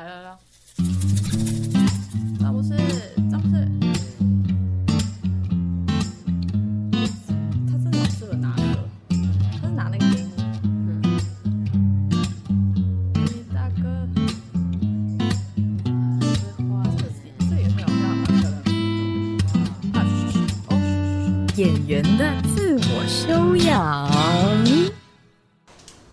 来来来，张博士，张博士，他真的很适合拿那个，他是拿那个给你。你大哥，哇，这个这也很好看，蛮漂亮的。啊，嘘嘘哦，嘘嘘演员的自我修养。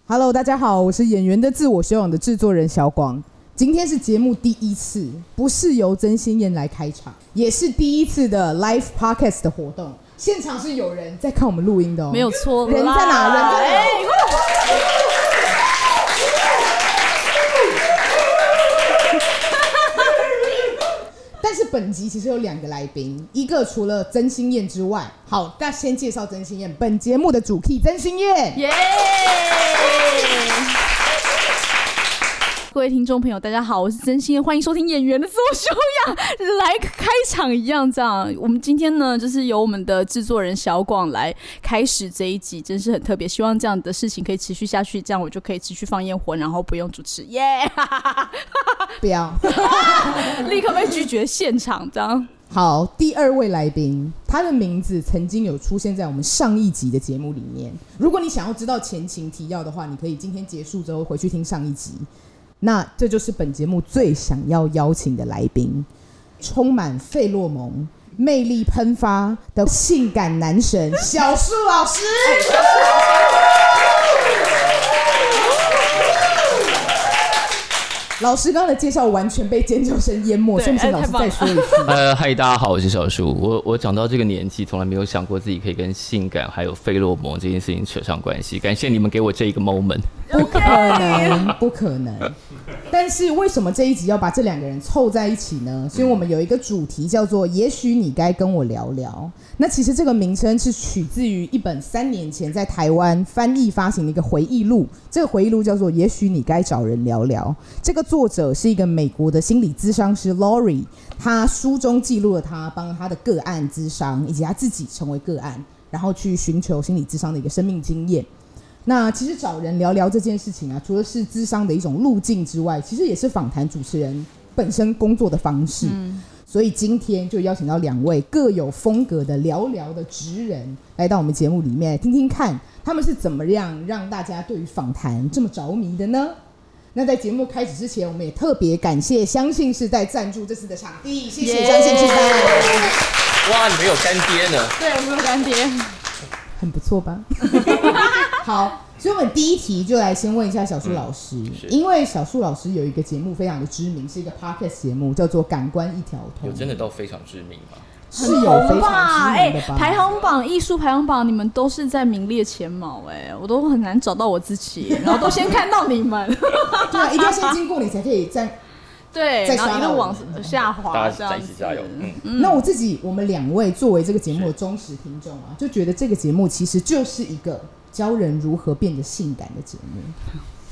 Hello，大家好，我是演员的自我修养的制作人小广。今天是节目第一次，不是由真心燕来开场，也是第一次的 live podcast 的活动。现场是有人在看我们录音的哦，没有错，人在哪？人在哪？哎但是本集其实有两个来宾，一个除了真心燕之外，好，那先介绍真心燕。本节目的主 key 真心燕，耶！各位听众朋友，大家好，我是真心，欢迎收听《演员的自我修养》，来开场一样这样。我们今天呢，就是由我们的制作人小广来开始这一集，真是很特别。希望这样的事情可以持续下去，这样我就可以持续放烟火，然后不用主持，耶、不要。立刻被拒绝现场，这样。好，第二位来宾，他的名字曾经有出现在我们上一集的节目里面。如果你想要知道前情提要的话，你可以今天结束之后回去听上一集。那这就是本节目最想要邀请的来宾，充满费洛蒙、魅力喷发的性感男神小树老师。老师刚刚的介绍完全被尖叫声淹没，对顺不顺？老师再说一次。呃，嗨，大家好，我是小树。我我长到这个年纪，从来没有想过自己可以跟性感还有费洛蒙这件事情扯上关系。感谢你们给我这一个 moment。不可能，不可能。但是为什么这一集要把这两个人凑在一起呢？是因为我们有一个主题叫做“也许你该跟我聊聊”。那其实这个名称是取自于一本三年前在台湾翻译发行的一个回忆录。这个回忆录叫做《也许你该找人聊聊》。这个作者是一个美国的心理咨商师 Lori，他书中记录了他帮他的个案咨商，以及他自己成为个案，然后去寻求心理咨商的一个生命经验。那其实找人聊聊这件事情啊，除了是咨商的一种路径之外，其实也是访谈主持人本身工作的方式。所以今天就邀请到两位各有风格的聊聊的职人来到我们节目里面，听听看他们是怎么样让大家对于访谈这么着迷的呢？那在节目开始之前，我们也特别感谢相信是在赞助这次的场地，谢谢相信是在。哇，你们有干爹呢？对，我们有干爹。很不错吧？好，所以我们第一题就来先问一下小树老师，是因为小树老师有一个节目非常的知名，是一个 podcast 节目，叫做《感官一条通有》，真的都非常知名吗？是有非常？知名的吧？哎排行榜艺术排行榜，你们都是在名列前茅哎、我都很难找到我自己，然后都先看到你们，对啊，一定要先经过你才可以再。对，再然后一路往下滑，大家一起加油。嗯，那我自己，我们两位作为这个节目的忠实听众啊，就觉得这个节目其实就是一个教人如何变得性感的节目。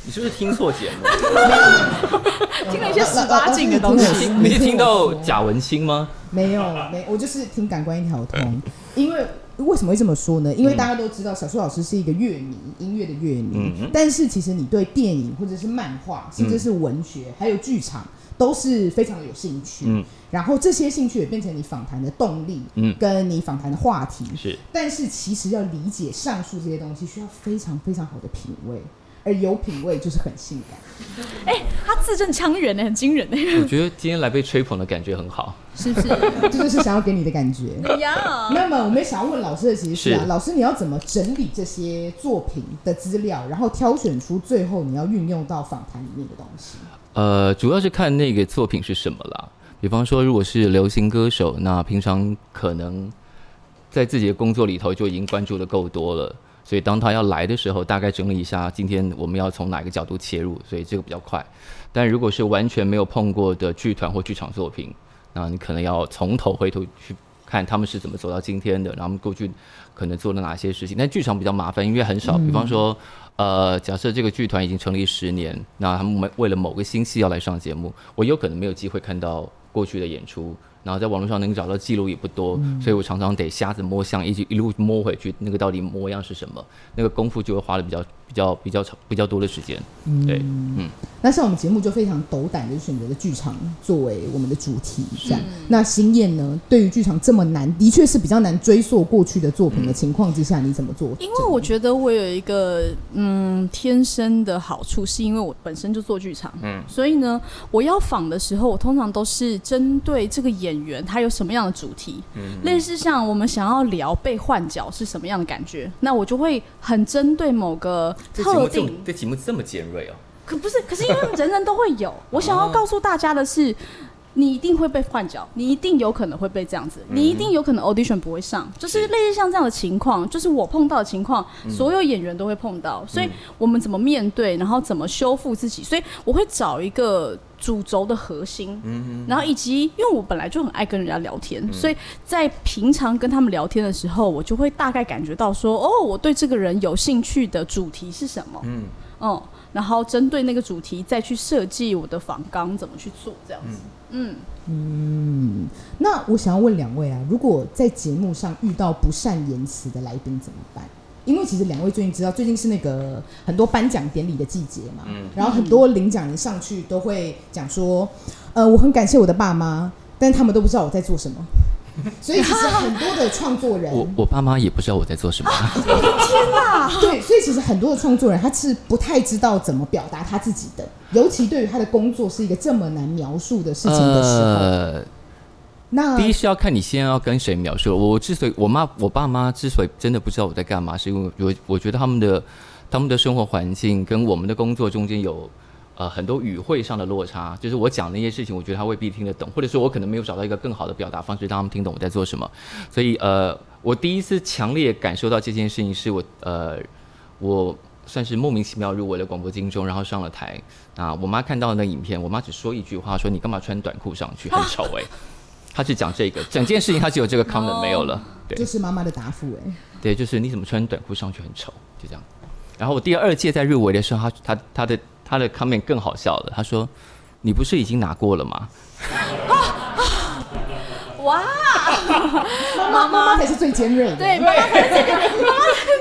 你是不是听错节目？听了一些十八禁的东西。你是听到贾文清吗？没有，没，我就是听感官一条通。因为为什么会这么说呢？因为大家都知道小树老师是一个乐迷，音乐的乐迷。嗯但是其实你对电影或者是漫画，甚至是文学，还有剧场，都是非常有兴趣。嗯然后这些兴趣也变成你访谈的动力，嗯跟你访谈的话题。是但是其实要理解上述这些东西，需要非常非常好的品味，而有品味就是很性感。哎、他字正腔圆呢，很惊人呢我觉得今天来被吹捧的感觉很好。是不是？这就是想要给你的感觉。呀，那么我们想要问老师的其实是啊，是老师你要怎么整理这些作品的资料，然后挑选出最后你要运用到访谈里面的东西？呃，主要是看那个作品是什么啦。比方说，如果是流行歌手，那平常可能在自己的工作里头就已经关注的够多了，所以当他要来的时候，大概整理一下今天我们要从哪个角度切入，所以这个比较快。但如果是完全没有碰过的剧团或剧场作品，那你可能要从头回头去看他们是怎么走到今天的，然后他们过去可能做了哪些事情。但剧场比较麻烦，因为很少，比方说。呃，假设这个剧团已经成立十年，那他们为了某个新戏要来上节目，我有可能没有机会看到过去的演出，然后在网络上能找到记录也不多，嗯所以我常常得瞎子摸象，一直一路摸回去，那个到底模样是什么，那个功夫就会花的比较比较比较长比较多的时间。对，嗯，那像我们节目就非常斗胆的选择了剧场作为我们的主题，这样。那新燕呢，对于剧场这么难，的确是比较难追溯过去的作品的情况之下，你怎么做？因为我觉得我有一个嗯天生的好处，是因为我本身就做剧场，嗯，所以呢，我要仿的时候，我通常都是针对这个演员他有什么样的主题，嗯，类似像我们想要聊被换角是什么样的感觉，那我就会很针对某个特定，这节目这么尖锐哦。可不是，可是因为人人都会有，我想要告诉大家的是。你一定会被换角，你一定有可能会被这样子，你一定有可能 audition 不会上，就是类似像这样的情况，就是我碰到的情况，所有演员都会碰到，所以我们怎么面对，然后怎么修复自己，所以我会找一个主轴的核心，然后以及因为我本来就很爱跟人家聊天，所以在平常跟他们聊天的时候，我就会大概感觉到说，哦，我对这个人有兴趣的主题是什么，嗯，哦。然后针对那个主题再去设计我的访纲怎么去做这样子。嗯嗯，那我想要问两位啊，如果在节目上遇到不善言辞的来宾怎么办？因为其实两位最近知道，最近是那个很多颁奖典礼的季节嘛，嗯，然后很多领奖人上去都会讲说，呃，我很感谢我的爸妈，但他们都不知道我在做什么。所以其实很多的创作人，我我爸妈也不知道我在做什么。天哪！对，所以其实很多的创作人他是不太知道怎么表达他自己的，尤其对于他的工作是一个这么难描述的事情的时候。呃，那第一是要看你先要跟谁描述。我之所以我妈我爸妈之所以真的不知道我在干嘛，是因为我我觉得他们的他们的生活环境跟我们的工作中间有。呃，很多语汇上的落差，就是我讲那些事情，我觉得他未必听得懂，或者说我可能没有找到一个更好的表达方式，让他们听懂我在做什么。所以，呃，我第一次强烈感受到这件事情，是我呃，我算是莫名其妙入围了广播金钟，然后上了台。啊，我妈看到那影片，我妈只说一句话，说你干嘛穿短裤上去，很丑哎。她是讲这个，整件事情她只有这个 comment 没有了。对，这是妈妈的答复哎。对，就是你怎么穿短裤上去很丑，就这样。然后我第二届在入围的时候，他他他的。他的 comment 更好笑了，他说：“你不是已经拿过了吗？”哇，妈妈。才是最尖锐的，对，妈妈才是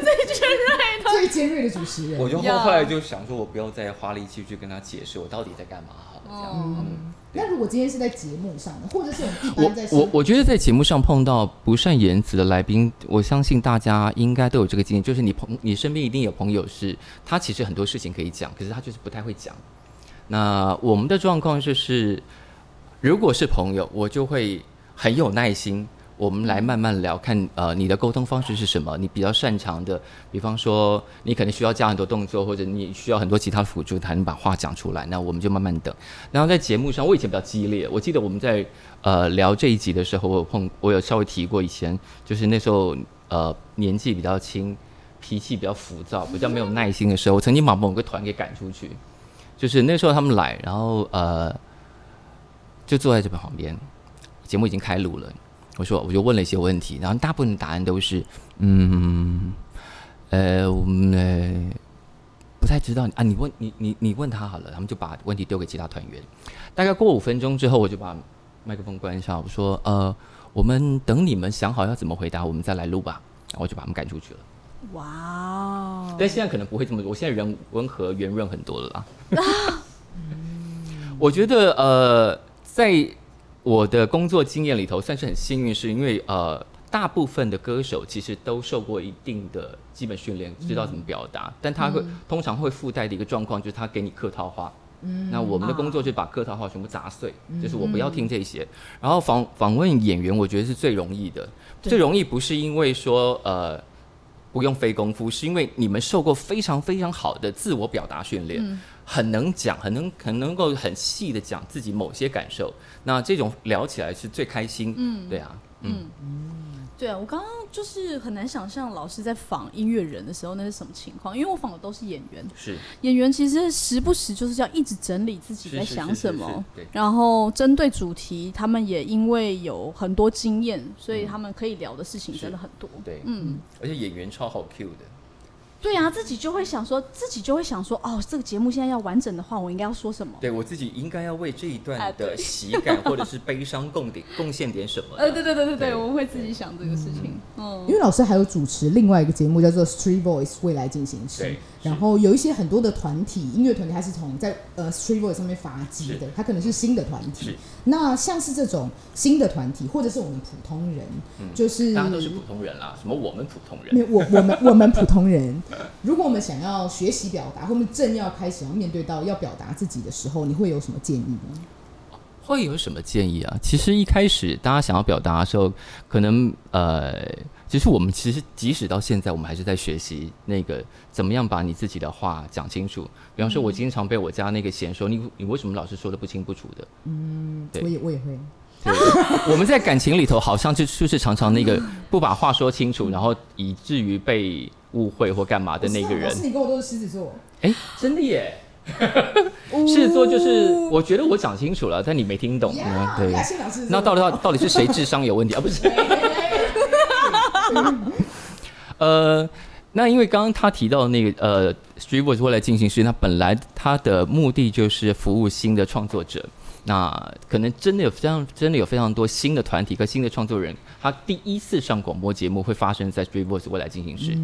最尖锐的，最尖锐的主持人。我就后来就想说，我不要再花力气去跟他解释我到底在干嘛好了，这样。那如果今天是在节目上呢，或者是我一般在我我觉得在节目上碰到不善言辞的来宾，我相信大家应该都有这个经验，就是你朋你身边一定有朋友是，他其实很多事情可以讲，可是他就是不太会讲。那我们的状况就是，如果是朋友，我就会很有耐心。我们来慢慢聊，看呃你的沟通方式是什么？你比较擅长的，比方说你可能需要加很多动作，或者你需要很多其他辅助才能把话讲出来。那我们就慢慢等。然后在节目上，我以前比较激烈。我记得我们在呃聊这一集的时候，我有碰我有稍微提过，以前就是那时候呃年纪比较轻，脾气比较浮躁，比较没有耐心的时候，我曾经把某个团给赶出去。就是那时候他们来，然后呃就坐在这边旁边，节目已经开录了。我说，我就问了一些问题，然后大部分答案都是，嗯，呃，我们不太知道啊。你问你你你问他好了，他们就把问题丢给其他团员。大概过五分钟之后，我就把麦克风关上，我说，呃，我们等你们想好要怎么回答，我们再来录吧。然后我就把他们赶出去了。哇哦！但现在可能不会这么，我现在人温和圆润很多了啦。我觉得，呃，在。我的工作经验里头算是很幸运，是因为呃，大部分的歌手其实都受过一定的基本训练，知道怎么表达。但他会通常会附带的一个状况，就是他给你客套话。嗯，那我们的工作就是把客套话全部砸碎，就是我不要听这些。然后访访问演员，我觉得是最容易的。最容易不是因为说呃不用费功夫，是因为你们受过非常非常好的自我表达训练。很能讲，很能很能够很细的讲自己某些感受，那这种聊起来是最开心。嗯，对啊，嗯。嗯，对啊，我刚刚就是很难想象老师在访音乐人的时候那是什么情况，因为我访的都是演员，是。演员其实时不时就是要一直整理自己在想什么，然后针对主题，他们也因为有很多经验，所以他们可以聊的事情真的很多。对，嗯，而且演员超好 Q 的。对啊，自己就会想说，自己就会想说，哦，这个节目现在要完整的话，我应该要说什么？对我自己应该要为这一啊段的喜感 或者是悲伤贡点贡献点什么？呃，对对对对对，对我们会自己想这个事情。嗯因，为老师还有主持另外一个节目叫做《Street Voice 未来进行时对》，然后有一些很多的团体音乐团体，它是从在呃 Street Voice 上面发迹的，它可能是新的团体。那像是这种新的团体，或者是我们普通人，就是大家都是普通人啦，什么我们普通人，没有我我们我们普通人，如果我们想要学习表达，或者正要开始要面对到要表达自己的时候，你会有什么建议呢？会有什么建议啊？其实一开始大家想要表达的时候，可能呃，其实我们其实即使到现在，我们还是在学习那个怎么样把你自己的话讲清楚。比方说，我经常被我家那个嫌说，你你为什么老是说的不清不楚的？对我也我也会。对，我们在感情里头好像就就是常常那个不把话说清楚，然后以至于被误会或干嘛的那个人老。师，你跟我都是狮子座，哎，真的耶！狮子座就是，我觉得我讲清楚了，但你没听懂。对。那到底到到底是谁智商有问题啊？不是，呃，那因为刚刚他提到那个呃，Street Voice 未来进行时，它本来他的目的就是服务新的创作者。那可能真的有非常真的有非常多新的团体和新的创作人，他第一次上广播节目会发生在 Street Voice 未来进行时。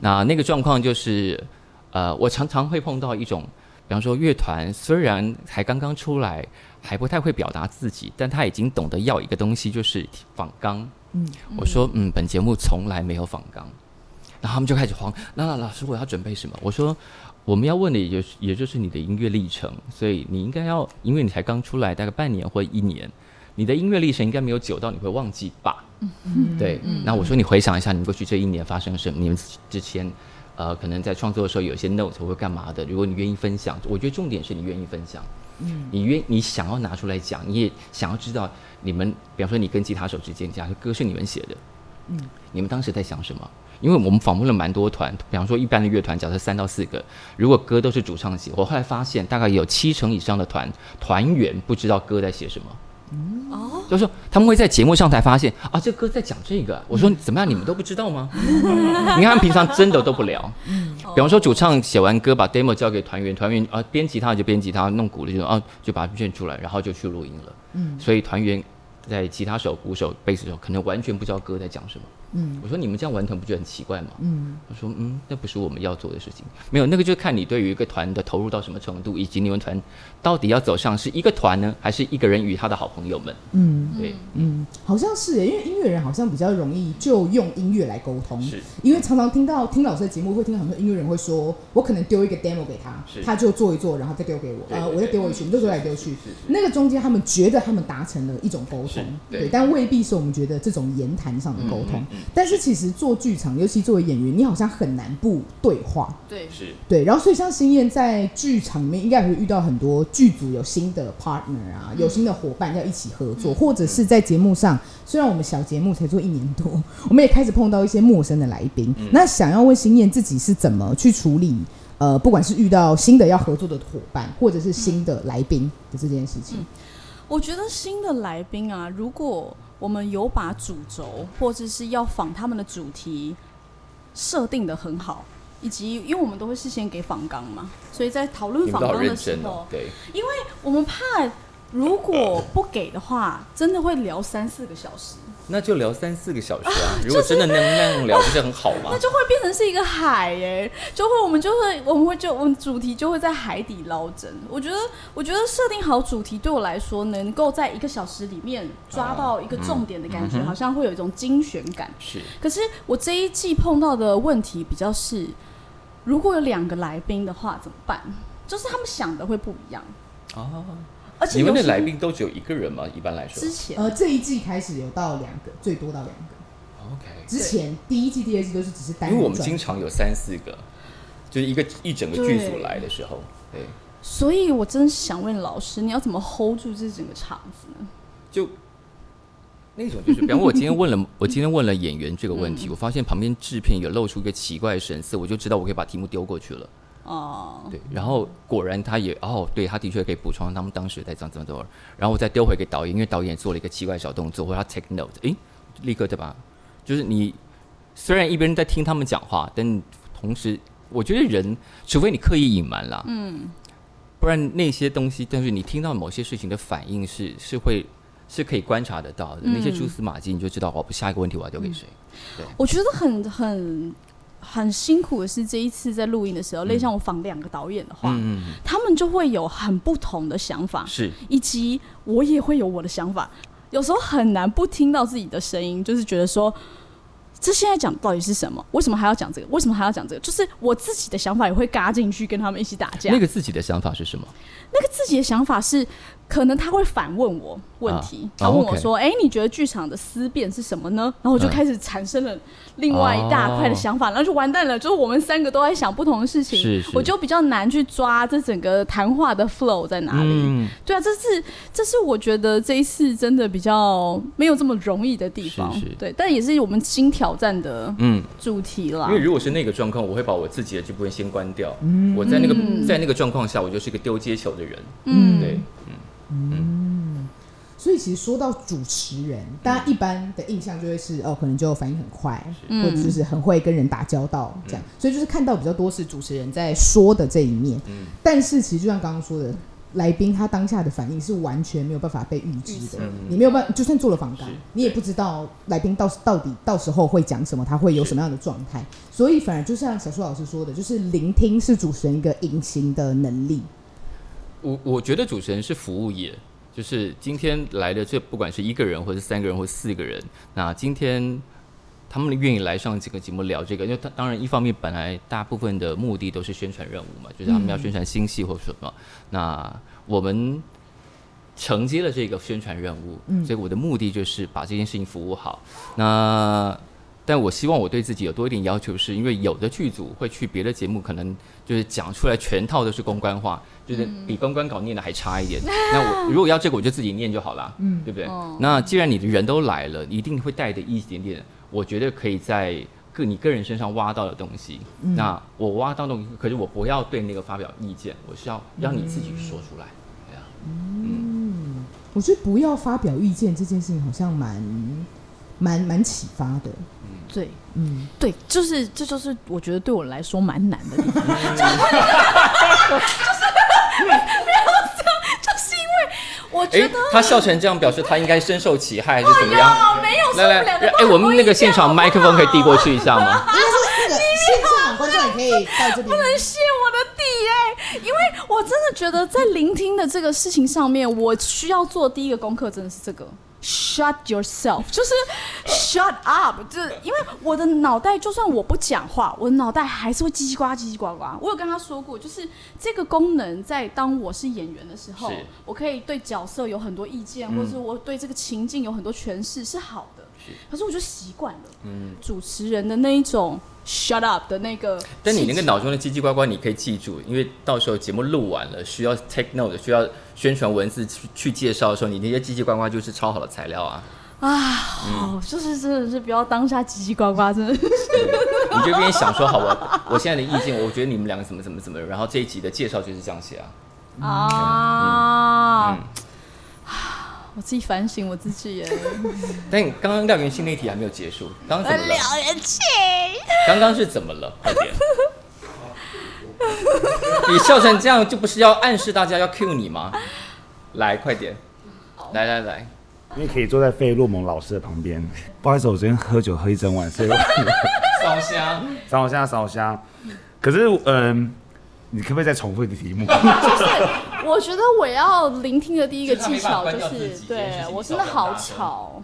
那那个状况就是，呃，我常常会碰到一种，比方说乐团虽然才刚刚出来，还不太会表达自己，但他已经懂得要一个东西，就是仿纲。嗯，我说，嗯，本节目从来没有访纲，然后他们就开始慌。那那老师，我要准备什么？我说，我们要问的也就是也就是你的音乐历程，所以你应该要，因为你才刚出来，大概半年或一年，你的音乐历程应该没有久到你会忘记吧？对，那我说你回想一下，你们过去这一年发生什么？你们之前，呃，可能在创作的时候有一些 note 或干嘛的，如果你愿意分享，我觉得重点是你愿意分享。嗯，你愿你想要拿出来讲，你也想要知道你们，比方说你跟吉他手之间，假如歌是你们写的，嗯，你们当时在想什么？因为我们访问了蛮多团，比方说一般的乐团，假设三到四个，如果歌都是主唱写，我后来发现大概有七成以上的团团员不知道歌在写什么。哦，就是说他们会在节目上才发现啊，这歌在讲这个。我说怎么样，你们都不知道吗？你看他们平常真的都不聊。比方说主唱写完歌，把 demo 交给团员，团员啊编吉他就编吉他，弄鼓的就啊就把它卷出来，然后就去录音了。嗯，所以团员在吉他手、鼓手、贝斯手可能完全不知道歌在讲什么。嗯，我说你们这样玩团不觉得很奇怪吗？嗯，我说嗯，那不是我们要做的事情。没有，那个就看你对于一个团的投入到什么程度，以及你们团到底要走上是一个团呢，还是一个人与他的好朋友们？嗯。对，嗯，好像是耶，因为音乐人好像比较容易就用音乐来沟通，是。因为常常听到听老师的节目，会听到很多音乐人会说，我可能丢一个 demo 给他是，他就做一做，然后再丢给我，呃，我再丢回去，我们就丢来丢去。那个中间他们觉得他们达成了一种沟通，对。但未必是我们觉得这种言谈上的沟通。但是其实做剧场，尤其作为演员，你好像很难不对话。对，是。对，然后所以像新燕在剧场里面，应该也会遇到很多剧组有新的 partner 啊，有新的伙伴要一起合作，或者是在节目上，虽然我们小节目才做一年多，我们也开始碰到一些陌生的来宾。那想要问新燕自己是怎么去处理，呃，不管是遇到新的要合作的伙伴，或者是新的来宾的这件事情。我觉得新的来宾啊，如果我们有把主轴或者是要仿他们的主题设定的很好，以及因为我们都会事先给访纲嘛，所以在讨论你们都好访纲的时候，对，因为，我们怕如果不给的话，真的会聊三四个小时，那就聊三四个小时啊。如果真的能那样聊，不是很好吗 那？就会变成是一个海耶，就会我们就会我们会就我们主题就会在海底捞针。我觉得我觉得设定好主题对我来说，能够在一个小时里面抓到一个重点的感觉，嗯嗯好像会有一种精选感。是可是我这一季碰到的问题比较是，如果有两个来宾的话怎么办？就是他们想的会不一样，啊，而且你们的来宾都只有一个人吗？一般来说之前呃，这一季开始有到两个，最多到两个。，OK。之前第一季、第二季都是只是单因为我们经常有三四个，就是一个一整个剧组来的时候，对，所以我真是想问老师，你要怎么 hold 住这整个场子呢？就那种就是，比方说我今天问了，我今天问了演员这个问题，我发现旁边制片有露出一个奇怪的神色，我就知道我可以把题目丢过去了。哦、对，然后果然他也哦，对，他的确可以补充他们当时在怎么怎么怎么，然后我再丢回给导演，因为导演做了一个奇怪小动作，或者他 take note，诶，立刻对吧？就是你虽然一边在听他们讲话，但同时我觉得人，除非你刻意隐瞒啦，嗯，不然那些东西，但是你听到某些事情的反应是是会是可以观察得到的，那些蛛丝马迹，你就知道哦，下一个问题我要丢给谁。对我觉得很很很辛苦的是，这一次在录音的时候，类像我访两个导演的话，嗯，他们就会有很不同的想法，是，以及我也会有我的想法，有时候很难不听到自己的声音，就是觉得说。这现在讲到底是什么？为什么还要讲这个？为什么还要讲这个？就是我自己的想法也会嘎进去，跟他们一起打架。那个自己的想法是什么？那个自己的想法是。可能他会反问我问题，他问我说：“哎，你觉得剧场的思辨是什么呢？”然后我就开始产生了另外一大块的想法，然后就完蛋了。就是我们三个都在想不同的事情，是我就比较难去抓这整个谈话的 flow 在哪里。嗯对啊，这是这是我觉得这一次真的比较没有这么容易的地方。是对，但也是我们新挑战的嗯主题了。因为如果是那个状况，我会把我自己的这部分先关掉。我在那个在那个状况下，我就是一个丢接球的人。嗯，对，嗯。嗯，所以其实说到主持人，大家一般的印象就会是哦，可能就反应很快，或者就是很会跟人打交道这样。所以就是看到比较多是主持人在说的这一面。嗯，但是其实就像刚刚说的，来宾他当下的反应是完全没有办法被预知的。你没有办法，就算做了访谈，你也不知道来宾到到底到时候会讲什么，他会有什么样的状态。所以反而就像小苏老师说的，就是聆听是主持人一个隐形的能力。我我觉得主持人是服务业，就是今天来的这不管是一个人或者三个人或四个人，那今天他们愿意来上几个节目聊这个，因为他当然一方面本来大部分的目的都是宣传任务嘛，就是他们要宣传新戏或什么，那我们承接了这个宣传任务，所以我的目的就是把这件事情服务好。那但我希望我对自己有多一点要求，是因为有的剧组会去别的节目，可能就是讲出来全套都是公关话，就是比公关稿念的还差一点。那我如果要这个，我就自己念就好了，嗯，对不对？那既然你的人都来了，一定会带着一点点，我觉得可以在个你个人身上挖到的东西。那我挖到东西，可是我不要对那个发表意见，我是要让你自己说出来。对啊，嗯，我觉得不要发表意见这件事情好像蛮蛮蛮启发的。对，嗯，对，就是，这就是我觉得对我来说蛮难的地方，就是 就是因为我觉得他笑成这样，表示他应该深受其害，还是怎么样？没有，来来，哎，我们那个现场麦克风可以递过去一下吗？应该是那个现场观众也可以到这边，不能谢我的底哎，因为我真的觉得在聆听的这个事情上面，我需要做第一个功课，真的是这个。Shut yourself，就是 shut up，就是因为我的脑袋，就算我不讲话，我的脑袋还是会叽叽呱叽叽呱呱。我有跟他说过，就是这个功能在当我是演员的时候，我可以对角色有很多意见，或者我对这个情境有很多诠释，是好的。可是我就习惯了，嗯，主持人的那一种 shut up 的那个。但你那个脑中的叽叽呱呱，你可以记住，因为到时候节目录完了，需要 take note，需要宣传文字去去介绍的时候，你那些叽叽呱呱就是超好的材料啊。啊，就是真的是不要当下叽叽呱呱，真的是。你就边想说好，我我现在的意见，我觉得你们两个怎么怎么怎么，然后这一集的介绍就是这样写啊。啊。我自己反省我自己耶。但刚刚廖元庆那题还没有结束，刚刚怎么了？廖元庆，刚刚是怎么了？快点！你笑成这样，就不是要暗示大家要 cue 你吗？来，快点！来来来，你可以坐在费洛蒙老师的旁边。不好意思，我昨天喝酒喝一整晚，所以 烧香，烧香，烧香。可是，嗯。你可不可以再重复一个题目？就是我觉得我要聆听的第一个技巧就是，对我真的好吵。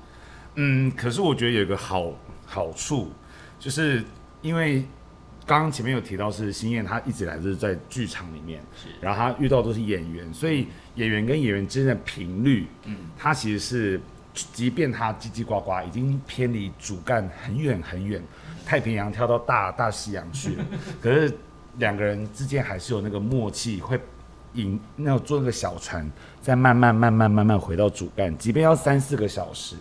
嗯，可是我觉得有个好好处，就是因为刚刚前面有提到是新燕，她一直来就是在剧场里面，然后她遇到都是演员，所以演员跟演员之间的频率，嗯，他其实是，即便她叽叽呱呱，已经偏离主干很远很远，太平洋跳到大大西洋去了，可是。两个人之间还是有那个默契，会引那种坐那个小船，再慢慢慢慢慢慢回到主干，即便要三四个小时，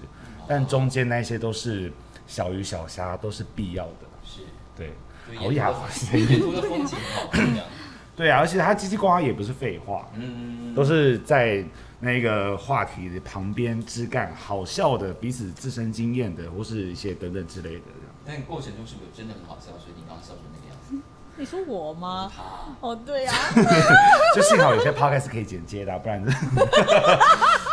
但中间那些都是小鱼小虾，都是必要的。是，对，好雅，沿途 的风景好。对啊，而且他叽叽呱呱也不是废话，嗯，都是在那个话题的旁边枝干，好笑的，彼此自身经验的，或是一些等等之类的。但过程中是不是真的很好笑？所以你刚刚笑成那个样子？你说我吗？哦，对呀、就幸好有些 podcast 是可以剪接的啊、不然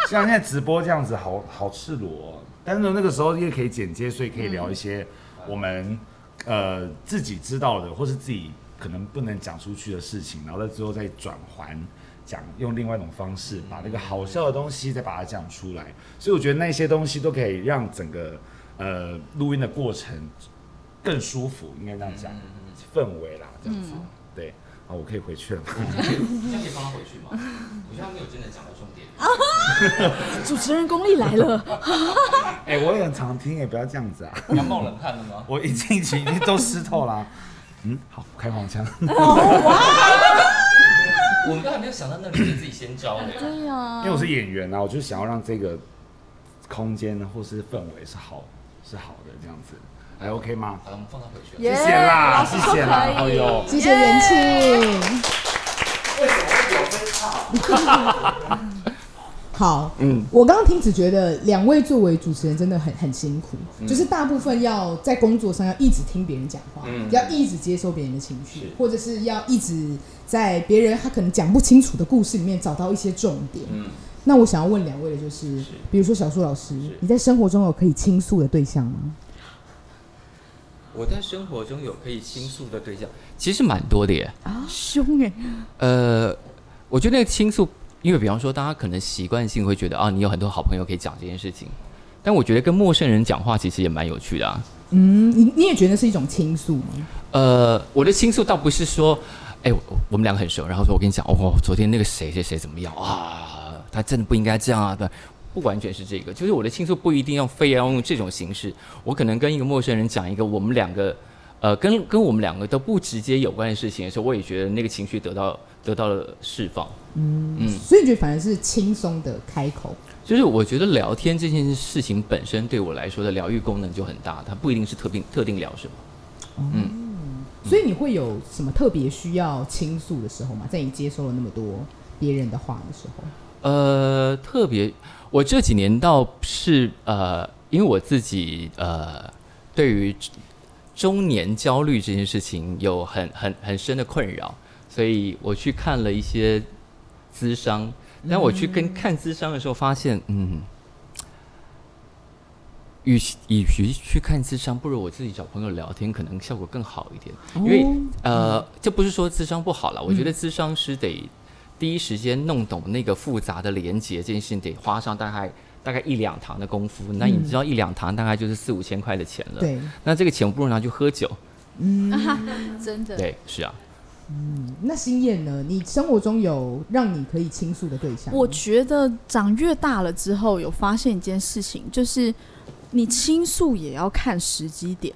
像现在直播这样子好好赤裸哦、但是呢，那个时候因为可以剪接，所以可以聊一些我们呃自己知道的，或是自己可能不能讲出去的事情，然后在之后再转还讲，用另外一种方式把那个好笑的东西再把它讲出来。所以我觉得那些东西都可以让整个呃录音的过程更舒服，应该这样讲，氛围啦，这样子。对，好，我可以回去了吗？这样可以放他回去吗？我觉得他没有真的讲到重点。主持人功力来了，哎、我也很常听，也不要这样子啊！你要冒冷汗了吗？我已经已经都湿透啦、嗯，好，开黄腔。我们都还没有想到那里，是自己先招的。对呀、因为我是演员啊，我就是想要让这个空间或是氛围是好是好的这样子，还 OK 吗？好了，我们放他回去。耶谢谢啦，谢谢啦，哎呦，谢谢元庆。为什么会有分叉？好，嗯，我刚刚听只觉得两位作为主持人真的很很辛苦，就是大部分要在工作上要一直听别人讲话，嗯要一直接收别人的情绪，或者是要一直在别人他可能讲不清楚的故事里面找到一些重点。嗯，那我想要问两位的就是，比如说小树老师，你在生活中有可以倾诉的对象吗？我在生活中有可以倾诉的对象，其实蛮多的耶。啊，凶哎，呃，我觉得那个倾诉，因为比方说，大家可能习惯性会觉得啊，你有很多好朋友可以讲这件事情，但我觉得跟陌生人讲话其实也蛮有趣的啊。嗯，你你也觉得是一种倾诉吗？呃，我的倾诉倒不是说，哎、我我们两个很熟，然后说我跟你讲，哦，昨天那个谁谁谁怎么样啊，他真的不应该这样啊，对。不完全是这个，就是我的倾诉不一定要非要用这种形式。我可能跟一个陌生人讲一个我们两个，呃，跟跟我们两个都不直接有关的事情的时候，我也觉得那个情绪得到得到了释放。嗯所以你觉得反而是轻松的开口？就是我觉得聊天这件事情本身对我来说的疗愈功能就很大，它不一定是特定特定聊什么。嗯所以你会有什么特别需要倾诉的时候吗？在你接收了那么多别人的话的时候？呃，特别，我这几年倒是呃，因为我自己呃，对于中年焦虑这件事情有很很很深的困扰，所以我去看了一些咨商。但我去跟看咨商的时候，发现，嗯，与其与其去看咨商，不如我自己找朋友聊天，可能效果更好一点。因为呃，这不是说智商不好了，我觉得智商是得第一时间弄懂那个复杂的连接，这件事情得花上大概大概一两堂的功夫。那你知道一两堂大概就是四五千块的钱了。对，那这个钱我不如拿去喝酒。嗯 真的。对，是啊。嗯那心燕呢？你生活中有让你可以倾诉的对象？我觉得长越大了之后，有发现一件事情，就是你倾诉也要看时机点。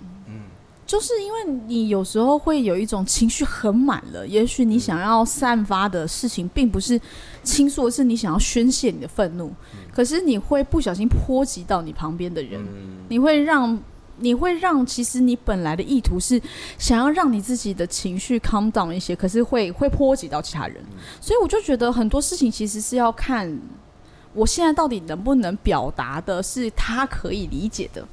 嗯就是因为你有时候会有一种情绪很满了，也许你想要散发的事情，并不是倾诉，是你想要宣泄你的愤怒，可是你会不小心波及到你旁边的人，嗯。你会让你会让其实你本来的意图是想要让你自己的情绪 calm down 一些，可是会会波及到其他人，所以我就觉得很多事情其实是要看我现在到底能不能表达的是他可以理解的。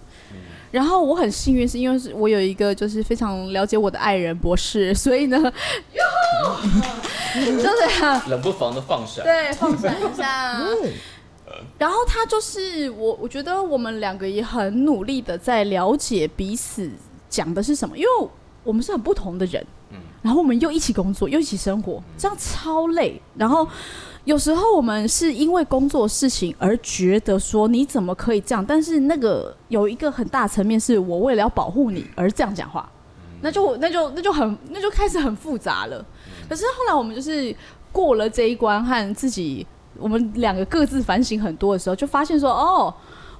然后我很幸运，是因为是我有一个就是非常了解我的爱人博士，所以呢，就是啊冷不防的放闪。对放闪一下，嗯然后他就是我，我觉得我们两个也很努力的在了解彼此讲的是什么，因为我们是很不同的人，嗯然后我们又一起工作，又一起生活，这样超累。然后有时候我们是因为工作事情而觉得说你怎么可以这样，但是那个有一个很大层面是我为了要保护你而这样讲话，那就那就那就很那就开始很复杂了。可是后来我们就是过了这一关和自己，我们两个各自反省很多的时候，就发现说哦。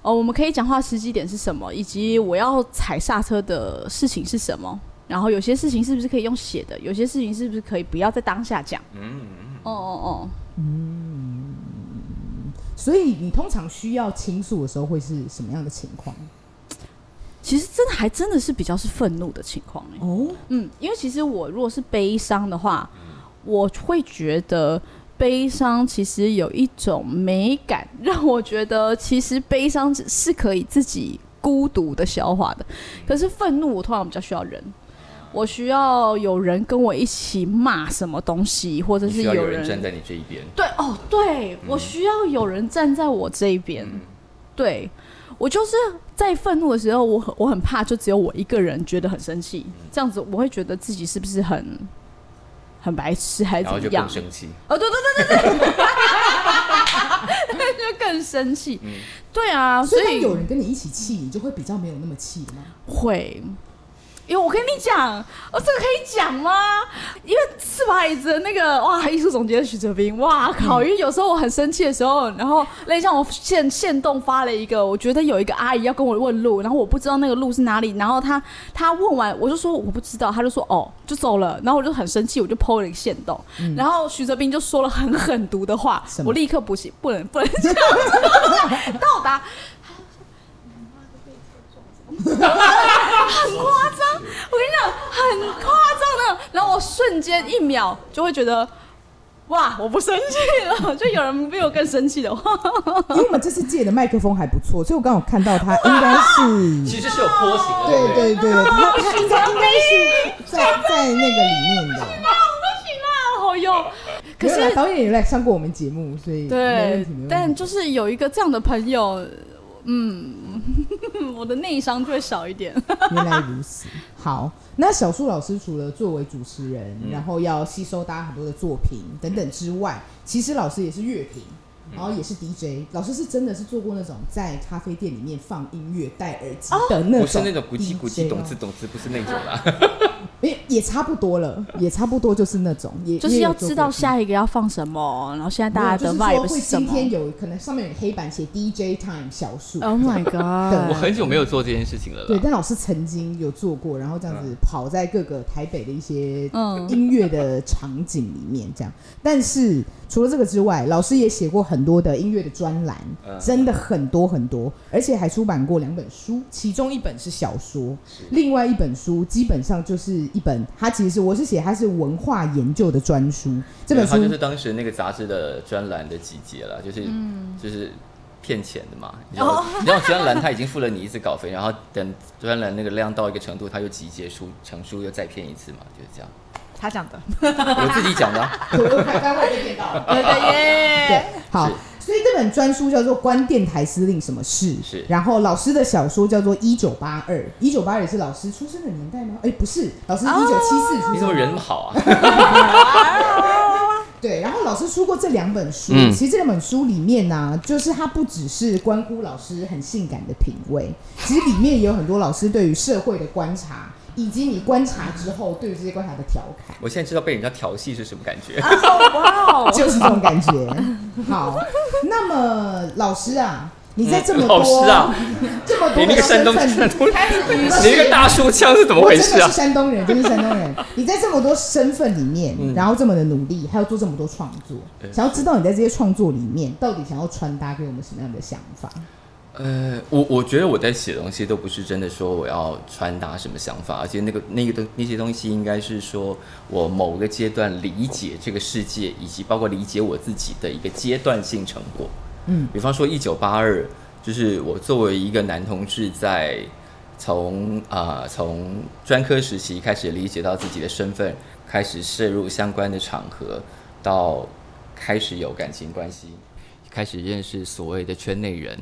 哦，我们可以讲话时机点是什么，以及我要踩刹车的事情是什么。然后有些事情是不是可以用写的，有些事情是不是可以不要在当下讲？嗯哦哦哦，所以你通常需要倾诉的时候会是什么样的情况？其实真的还真的是比较是愤怒的情况哎。哦，嗯，因为其实我如果是悲伤的话，我会觉得悲伤其实有一种美感，让我觉得其实悲伤是可以自己孤独的消化的。可是愤怒，我通常比较需要人。我需要有人跟我一起骂什么东西，或者你需要有人人站在你这一边。对哦，对、我需要有人站在我这一边。对我就是在愤怒的时候，我很我很怕，就只有我一个人觉得很生气，这样子我会觉得自己是不是很很白痴还是怎么样然后就更？生气，哦，对对对对对，就更生气。对啊，所以所以有人跟你一起气，你就会比较没有那么气吗？会。因为我跟你讲，哦，这个可以讲吗？因为四把椅子的那个哇，艺术总监徐哲斌，哇靠！因为有时候我很生气的时候，然后类似像我现现动发了一个，我觉得有一个阿姨要跟我问路，然后我不知道那个路是哪里，然后她她问完，我就说我不知道，她就说哦，就走了，然后我就很生气，我就 PO 了一个现动，然后徐哲斌就说了很狠毒的话我立刻不行，不能不能这样子 到达。很夸张，我跟你讲，很夸张的。然后我瞬间一秒就会觉得，哇，我不生气了，就有人比我更生气的话，因为我们这次借的麦克风还不错，所以我刚好看到他应该是。其实是有坡形的，对不对？对对，它它应该应该是在在那个里面的。好用。可是导演也来上过我们节目，所以对但就是有一个这样的朋友，嗯，我的内伤就会少一点。原来如此。好，那小树老师除了作为主持人，嗯然后要吸收大家很多的作品等等之外，其实老师也是乐评。然后也是 DJ，老师是真的是做过那种在咖啡店里面放音乐、戴耳机的那种不是那种咕叽咕叽、懂字懂字，不是那种啦。也也差不多了，也差不多就是那种，也就是要知道下。一个要放什么，然后现在大家的没有就是说 vibe 会是什么今天有可能上面有黑板写 DJ time 小树，？Oh my god！我很久没有做这件事情了对，但老师曾经有做过，然后这样子跑在各个台北的一些嗯音乐的场景里面，这样。但是除了这个之外，老师也写过很多的音乐的专栏，嗯。真的很多很多，而且还出版过两本书，其中一本是小说，另外一本书基本上就是一本，它其实是我是写它是文化研究的专书，这本书就是当时那个杂志的专栏的集结了，就是嗯。就是骗钱的嘛。你知道，你知道专栏他已经付了你一次稿费，然后等专栏那个量到一个程度，他又集结出成书，又再骗一次嘛，就是这样。他讲的，我自己讲的啊、我刚刚被电到。对对耶对，好，所以这本专书叫做《关电台司令什么事》，是然后老师的小说叫做《一九八二》，一九八二也是老师出生的年代吗？哎，不是，老师一九七四出生。你怎么人好啊？对，然后老师出过这两本书，嗯其实这两本书里面呢、就是它不只是关乎老师很性感的品味，其实里面也有很多老师对于社会的观察，以及你观察之后对于这些观察的调侃。我现在知道被人家调戏是什么感觉。哇哦！就是这种感觉。好，那么老师啊，你在这么多、老师啊，这么多的你那个山东身份山东，开始语你那个大叔腔是怎么回事啊我真的是？山东人，真是山东人。你在这么多身份里面，嗯然后这么的努力，还要做这么多创作，对想要知道你在这些创作里面到底想要传达给我们什么样的想法？呃，我我觉得我在写东西都不是真的说我要传达什么想法，而且那个那个东那些东西应该是说我某个阶段理解这个世界，以及包括理解我自己的一个阶段性成果。嗯，比方说一九八二，就是我作为一个男同志在。从啊、从专科时期开始理解到自己的身份，开始摄入相关的场合，到开始有感情关系，开始认识所谓的圈内人，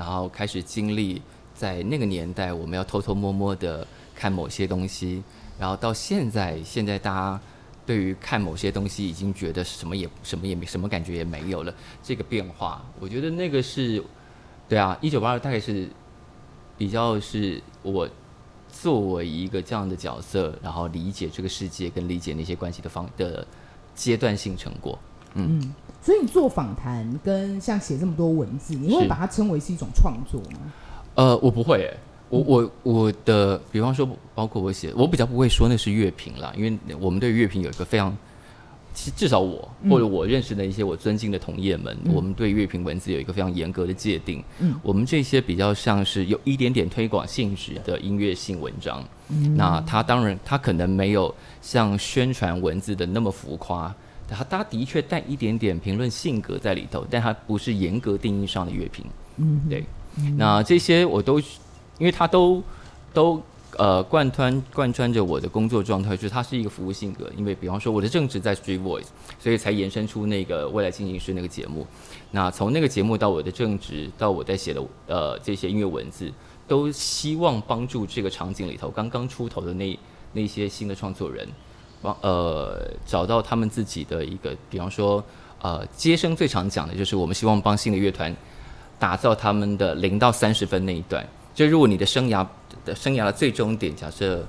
然后开始经历在那个年代我们要偷偷摸摸的看某些东西，然后到现在，现在大家对于看某些东西已经觉得什么也什么也没什么感觉也没有了，这个变化，我觉得那个是，对啊，一九八二大概是比较是我作为一个这样的角色，然后理解这个世界跟理解那些关系的方的阶段性成果。嗯，所以你做访谈跟像写这么多文字，你会把它称为是一种创作吗？呃，我不会诶，我我我的，比方说，包括我写，我比较不会说那是乐评啦，因为我们对乐评有一个非常，其至少我或者我认识的一些我尊敬的同业们，我们对乐评文字有一个非常严格的界定。嗯我们这些比较像是有一点点推广性质的音乐性文章，那它当然它可能没有像宣传文字的那么浮夸。它它的确带一点点评论性格在里头，但他不是严格定义上的乐评。嗯，对，那这些我都，因为他都都呃贯穿贯穿着我的工作状态，就是它是一个服务性格。因为比方说我的正职在 Street Voice，所以才延伸出那个未来进行式那个节目。那从那个节目到我的正职，到我在写的呃这些音乐文字，都希望帮助这个场景里头刚刚出头的那那些新的创作人，帮呃找到他们自己的一个，比方说呃接生最常讲的就是我们希望帮新的乐团打造他们的零到三十分那一段。就如果你的生涯的生涯的最终点，假设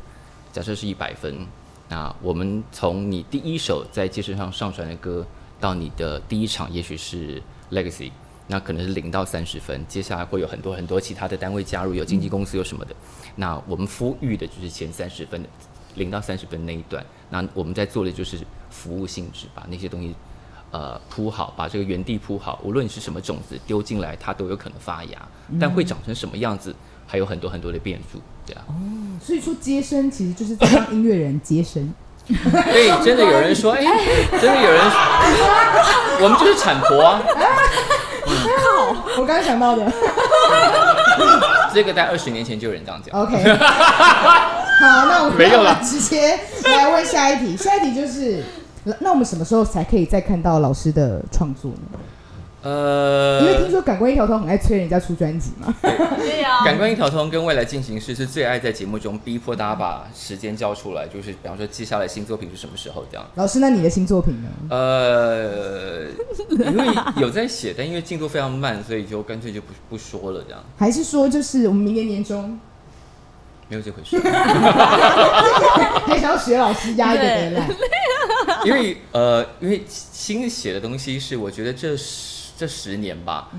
假设是一百分，那我们从你第一首在街声上上传的歌，到你的第一场，也许是 Legacy，那可能是零到三十分，接下来会有很多很多其他的单位加入，有经纪公司有什么的，那我们呼吁的就是前三十分的零到三十分那一段，那我们在做的就是服务性质，把那些东西。呃，铺好，把这个原地铺好，无论你是什么种子丢进来，它都有可能发芽，但会长成什么样子，还有很多很多的变数，对啊。所以说接生其实就是在帮音乐人接生。对，真的有人说，哎、真的有人，我们就是产婆啊。我刚刚想到的。这个在二十年前就有人这样讲。OK，好，那我们没有啦直接来问下一题。下一题就是，那我们什么时候才可以再看到老师的创作呢？呃因为听呃，说感官一条通很爱催人家出专辑嘛。对呀、感官一条通跟未来进行式是最爱在节目中逼迫大家把时间交出来，就是比方说接下来新作品是什么时候这样。老师，那你的新作品呢？呃，因为有在写，但因为进度非常慢，所以就干脆就不不说了，这样还是说就是我们明年年中没有这回事。还想要学老师压一个 d 来？因为呃，因为新写的东西是我觉得这十这十年吧，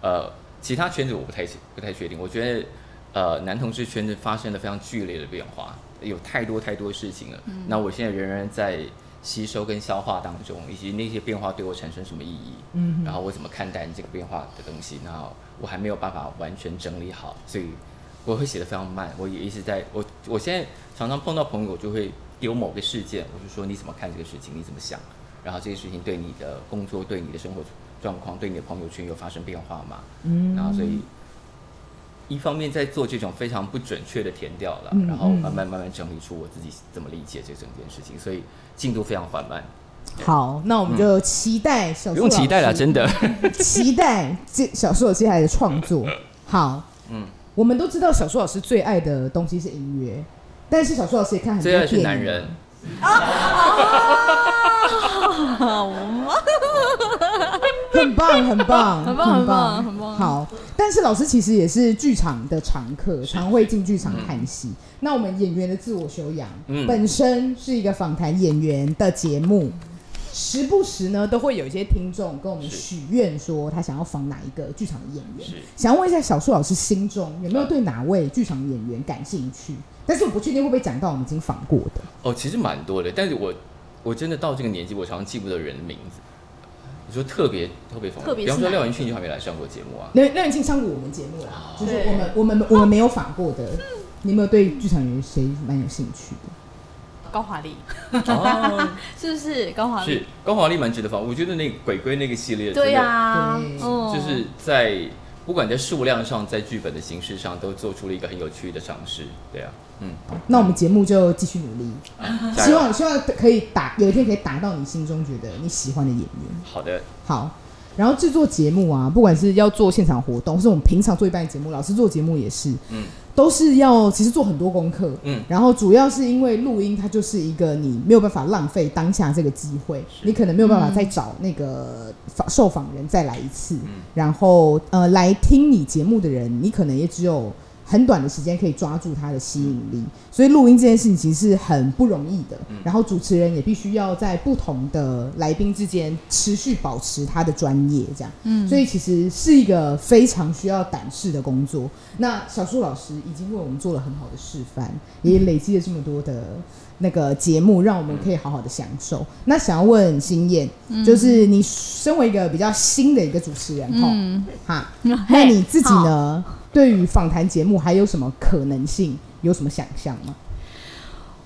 呃，其他圈子我不太不太确定。我觉得呃，男同志圈子发生了非常剧烈的变化，有太多太多事情了。那我现在仍然在吸收跟消化当中，以及那些变化对我产生什么意义，嗯然后我怎么看待这个变化的东西，那我还没有办法完全整理好，所以我会写的非常慢。我也一直在我我现在常常碰到朋友，我就会丢某个事件，我就说你怎么看这个事情，你怎么想？然后这个事情对你的工作、对你的生活状况、对你的朋友圈有发生变化吗？嗯然后所以一方面在做这种非常不准确的填掉了，嗯然后嗯慢慢慢慢整理出我自己怎么理解这整件事情，所以进度非常缓慢。好，那我们就期待小树不用期待了，真的。期待这小树接下来的创作。好，嗯，我们都知道小树老师最爱的东西是音乐，但是小树老师也看很多最爱是电影男人。很棒，很棒，很棒很棒很棒好，但是老师其实也是剧场的常客，常会进剧场看戏。那我们演员的自我修养，嗯本身是一个访谈演员的节目。时不时呢，都会有一些听众跟我们是许愿说，他想要访哪一个剧场的演员。想要问一下小树老师，心中有没有对哪位剧场演员感兴趣？但是我不确定会不会讲到我们已经访过的。哦，其实蛮多的，但是我我真的到这个年纪，我常常记不得人的名字。你说特别特别访特别比方说廖云庆就还没来上过节目啊。廖廖云庆上过我们节目啦，就是我们我们我们没有访过的。你有没有对剧场演员谁蛮有兴趣的？高华丽。哦，是不是？高华丽？是高华丽蛮值得放，我觉得那鬼鬼那个系列，对呀、就是在不管在数量上，在剧本的形式上，都做出了一个很有趣的尝试。对啊，嗯，那我们节目就继续努力，希望希望可以打有一天可以打到你心中觉得你喜欢的演员。好的，好，然后制作节目啊，不管是要做现场活动，或是我们平常做一般的节目，老师做节目也是，嗯都是要其实做很多功课，嗯。然后主要是因为录音它就是一个你没有办法浪费当下这个机会，你可能没有办法再找那个访受访人再来一次，嗯。然后呃来听你节目的人，你可能也只有很短的时间可以抓住他的吸引力，所以录音这件事情其实是很不容易的。嗯然后主持人也必须要在不同的来宾之间持续保持他的专业，这样。嗯所以其实是一个非常需要胆识的工作。那小树老师已经为我们做了很好的示范，也累积了这么多的那个节目，让我们可以好好的享受。那想要问新燕，就是你身为一个比较新的一个主持人哈，嗯，哈，那那你自己？呢？对于访谈节目还有什么可能性？有什么想象吗？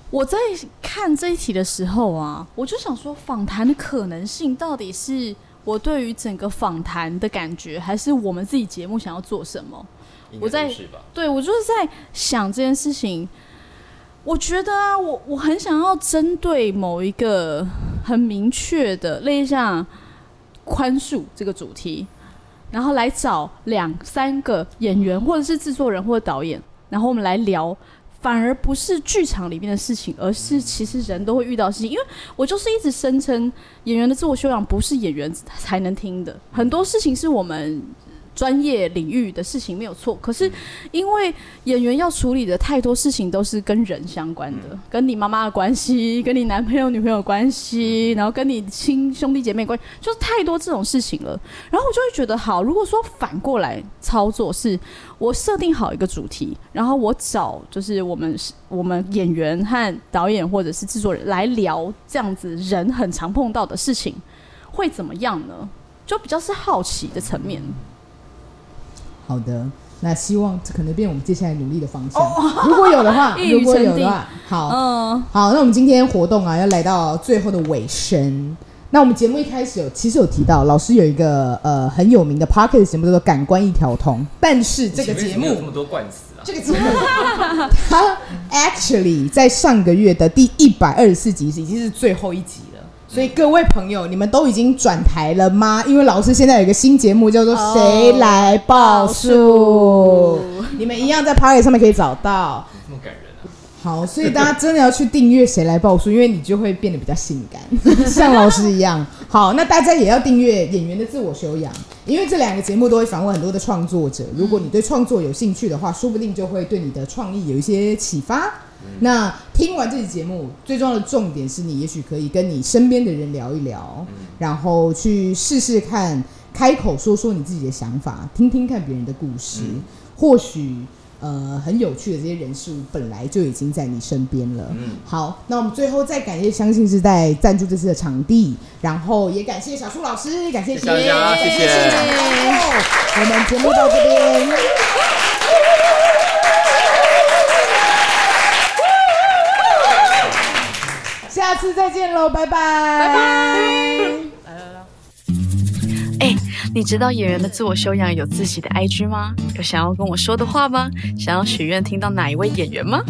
我在看这一题的时候啊，我就想说，访谈的可能性到底是我对于整个访谈的感觉，还是我们自己节目想要做什么我在？对我就是在想这件事情。我觉得啊，我我很想要针对某一个很明确的，类似像宽恕这个主题，然后来找两三个演员或者是制作人或者导演，然后我们来聊。反而不是剧场里面的事情，而是其实人都会遇到事情。因为我就是一直声称演员的自我修养不是演员才能听的，很多事情是我们。专业领域的事情没有错，可是因为演员要处理的太多事情都是跟人相关的，跟你妈妈的关系，跟你男朋友女朋友关系，然后跟你亲兄弟姐妹关系，就是太多这种事情了。然后我就会觉得，好，如果说反过来操作，是我设定好一个主题，然后我找就是我们我们演员和导演或者是制作人来聊这样子人很常碰到的事情，会怎么样呢？就比较是好奇的层面。好的，那希望这可能变我们接下来努力的方向。如果有的话，如果有的话，好，嗯，好，那我们今天活动啊，要来到最后的尾声。那我们节目一开始有其实有提到，老师有一个呃很有名的 p o c k e t 节目叫做《感官一条通》，但是这个节目这么多冠词啊，这个节目它 actually 在上个月的第一百二十四集已经是最后一集。所以各位朋友，你们都已经转台了吗？因为老师现在有一个新节目叫做《谁来报数》，你们一样在 p a r t y 上面可以找到。这么感人啊！好，所以大家真的要去订阅《谁来报数》，因为你就会变得比较性感，像老师一样。好，那大家也要订阅《演员的自我修养》，因为这两个节目都会访问很多的创作者。如果你对创作有兴趣的话，说不定就会对你的创意有一些启发。那听完这期节目，最重要的重点是你也许可以跟你身边的人聊一聊，然后去试试看，开口说说你自己的想法，听听看别人的故事，或许呃很有趣的这些人事物本来就已经在你身边了。好，那我们最后再感谢相信是在赞助这次的场地，然后也感谢小苏老师，感谢谢谢谢谢。我们节目到这边。下次再见喽，拜拜，拜拜。哎，你知道演员的自我修养有自己的 IG 吗？有想要跟我说的话吗？想要许愿听到哪一位演员吗？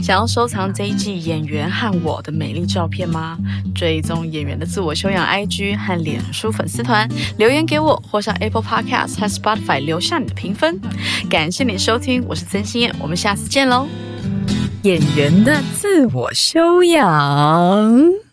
想要收藏这一季演员和我的美丽照片吗？追踪演员的自我修养 IG 和脸书粉丝团，留言给我，或上 Apple Podcast 和 Spotify 留下你的评分。感谢你收听，我是曾心燕，我们下次见喽。演员的自我修养。